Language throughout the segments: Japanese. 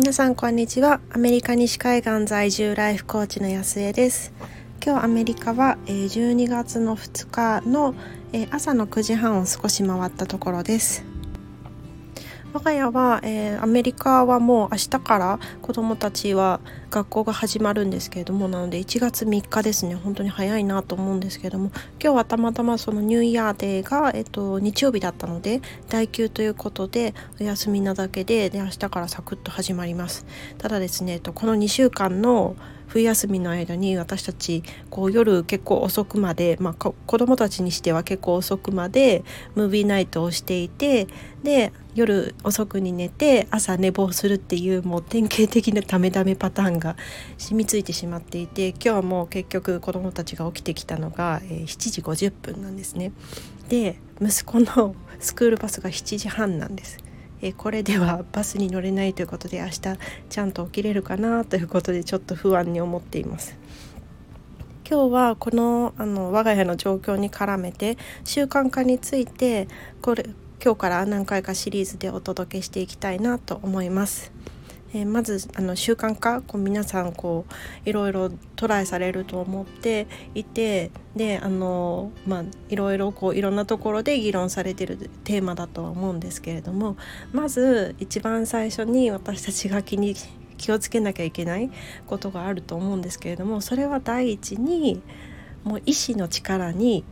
皆さんこんにちは。アメリカ西海岸在住ライフコーチの安江です。今日アメリカは12月の2日の朝の9時半を少し回ったところです。我が家は、えー、アメリカはもう明日から子どもたちは学校が始まるんですけれどもなので1月3日ですね。本当に早いなと思うんですけれども今日はたまたまそのニューイヤーデーが、えっと、日曜日だったので代休ということでお休みなだけでで明日からサクッと始まります。ただですね、えっと、この2週間の冬休みの間に私たちこう夜結構遅くまで、まあ、子供たちにしては結構遅くまでムービーナイトをしていてで夜遅くに寝て朝寝坊するっていうもう典型的なダメダメパターンが染みついてしまっていて今日はもう結局子どもたちが起きてきたのが、え、7時50分なんですね。で息子のスクールバスが7時半なんです。えこれではバスに乗れないということで明日ちゃんと起きれるかなということでちょっと不安に思っています。今日はこのあの我が家の状況に絡めて習慣化についてこれ今日から何回かシリーズでお届けしていきたいなと思います。えー、まずあの習慣化こう皆さんこういろいろトライされると思っていてであの、まあ、いろいろこういろんなところで議論されてるテーマだとは思うんですけれどもまず一番最初に私たちが気に気をつけなきゃいけないことがあると思うんですけれどもそれは第一にもう意志の力に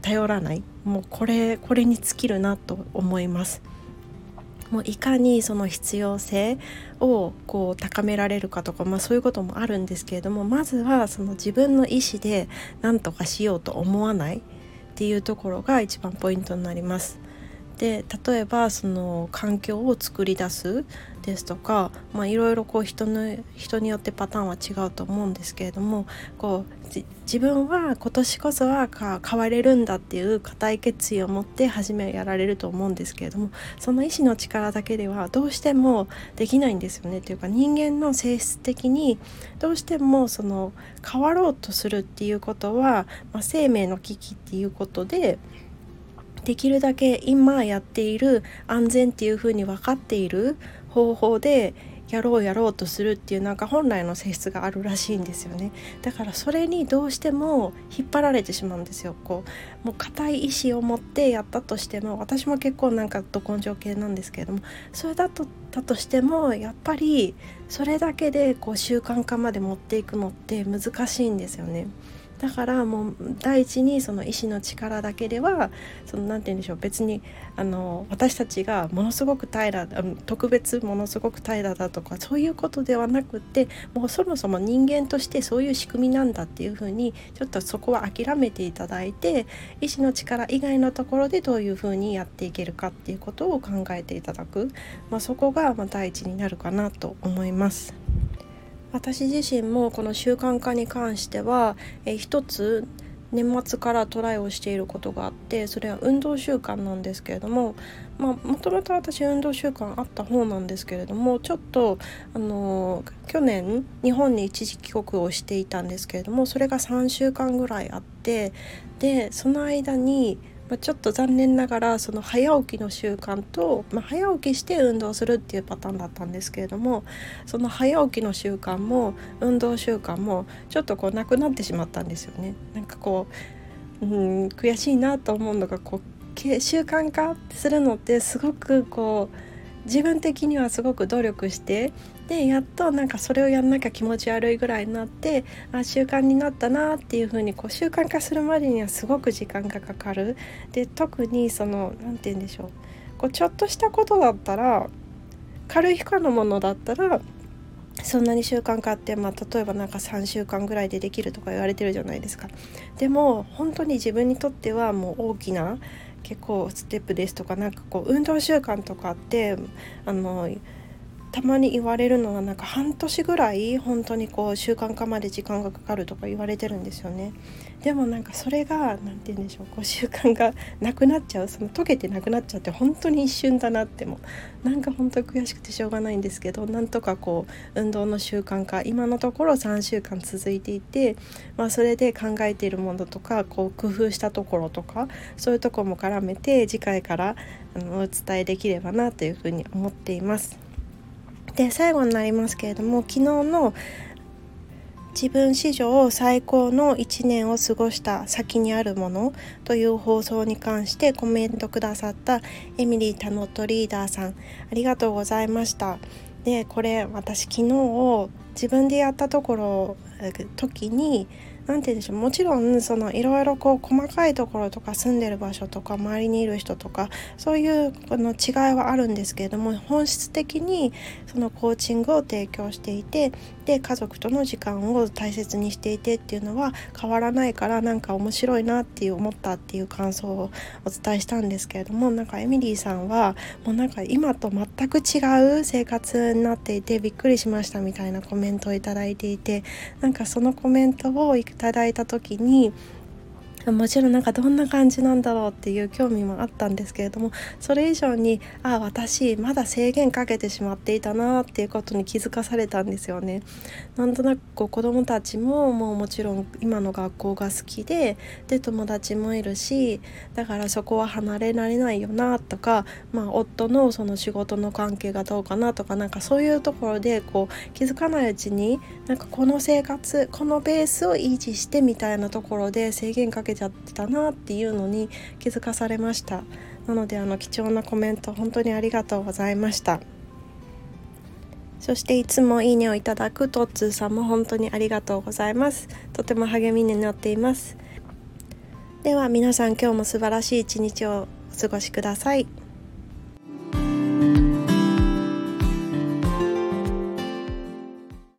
頼らないもうこれこれに尽きるなと思います。もういかにその必要性をこう高められるかとか、まあ、そういうこともあるんですけれどもまずはその自分の意思で何とかしようと思わないっていうところが一番ポイントになります。で例えばその環境を作り出すですとか、まあ、いろいろこう人の人によってパターンは違うと思うんですけれどもこう自分は今年こそはか変われるんだっていう固い決意を持って初めやられると思うんですけれどもその意志の力だけではどうしてもできないんですよね。というか人間の性質的にどうしてもその変わろうとするっていうことは、まあ、生命の危機っていうことでできるだけ今やっている安全っていうふうに分かっている方法でやろうやろうとするっていうなんか本来の性質があるらしいんですよねだからそれにどうしても引っ張られてしまうんですよこうもう固い意志を持ってやったとしても私も結構なんかど根性系なんですけれどもそれだとだとしてもやっぱりそれだけでこう習慣化まで持っていくのって難しいんですよね。だからもう第一にその意志の力だけではその何て言うんでしょう別にあの私たちがものすごく平ら特別ものすごく平らだとかそういうことではなくってもうそもそも人間としてそういう仕組みなんだっていうふうにちょっとそこは諦めていただいて意志の力以外のところでどういうふうにやっていけるかっていうことを考えていただく、まあ、そこがま第一になるかなと思います。私自身もこの習慣化に関しては、え一つ年末からトライをしていることがあってそれは運動習慣なんですけれどももともと私運動習慣あった方なんですけれどもちょっとあの去年日本に一時帰国をしていたんですけれどもそれが3週間ぐらいあってでその間にまあ、ちょっと残念ながらその早起きの習慣と、まあ、早起きして運動するっていうパターンだったんですけれどもその早起きの習慣も運動習慣もちょっとこうなくなってしまったんですよね。なんかこう、うん、悔しいなと思うのがこう習慣化するのってすごくこう自分的にはすごく努力してでやっとなんかそれをやんなきゃ気持ち悪いぐらいになってあ習慣になったなっていう風にこう習慣化するまでにはすごく時間がかかるで特にその何て言うんでしょうこうちょっとしたことだったら軽い負荷のものだったらそんなに習慣化って、まあ、例えばなんか3週間ぐらいでできるとか言われてるじゃないですか。でも本当に自分にとってはもう大きな結構ステップですとかなんかこう運動習慣とかってあのたまに言われるのはなんか半年ぐらい本当にこう習慣化まで時間がかかるとか言われてるんですよねでもなんかそれが何て言うんでしょうこう習慣がなくなっちゃうその溶けてなくなっちゃって本当に一瞬だなってもなんか本当に悔しくてしょうがないんですけどなんとかこう運動の習慣化今のところ3週間続いていて、まあ、それで考えているものとかこう工夫したところとかそういうとこも絡めて次回からあのお伝えできればなというふうに思っています。で最後になりますけれども昨日の自分史上最高の1年を過ごした先にあるものという放送に関してコメントくださったエミリー・タノットリーダーさんありがとうございました。でこれ私昨日自分でやったところ時に何て言うんでしょうもちろんそのいろいろこう細かいところとか住んでる場所とか周りにいる人とかそういうこの違いはあるんですけれども本質的にそのコーチングを提供していてで家族との時間を大切にしていてっていうのは変わらないからなんか面白いなっていう思ったっていう感想をお伝えしたんですけれどもなんかエミリーさんはもうなんか今と全く違う生活になっていてびっくりしましたみたいなコメントを頂いていてなんかそのコメントをいただいた時にもちろんなんかどんな感じなんだろうっていう興味もあったんですけれどもそれ以上にあ私まだ制限かけてしまっていたなっていうことに気づかされたんですよね。なんとなくこう子どもたちももうもちろん今の学校が好きでで友達もいるしだからそこは離れられないよなとか、まあ、夫のその仕事の関係がどうかなとかなんかそういうところでこう気づかないうちになんかこの生活このベースを維持してみたいなところで制限かけけちゃってたなっていうのに気づかされました。なのであの貴重なコメント本当にありがとうございました。そしていつもいいねをいただくトッツーさんも本当にありがとうございます。とても励みになっています。では皆さん今日も素晴らしい一日をお過ごしください。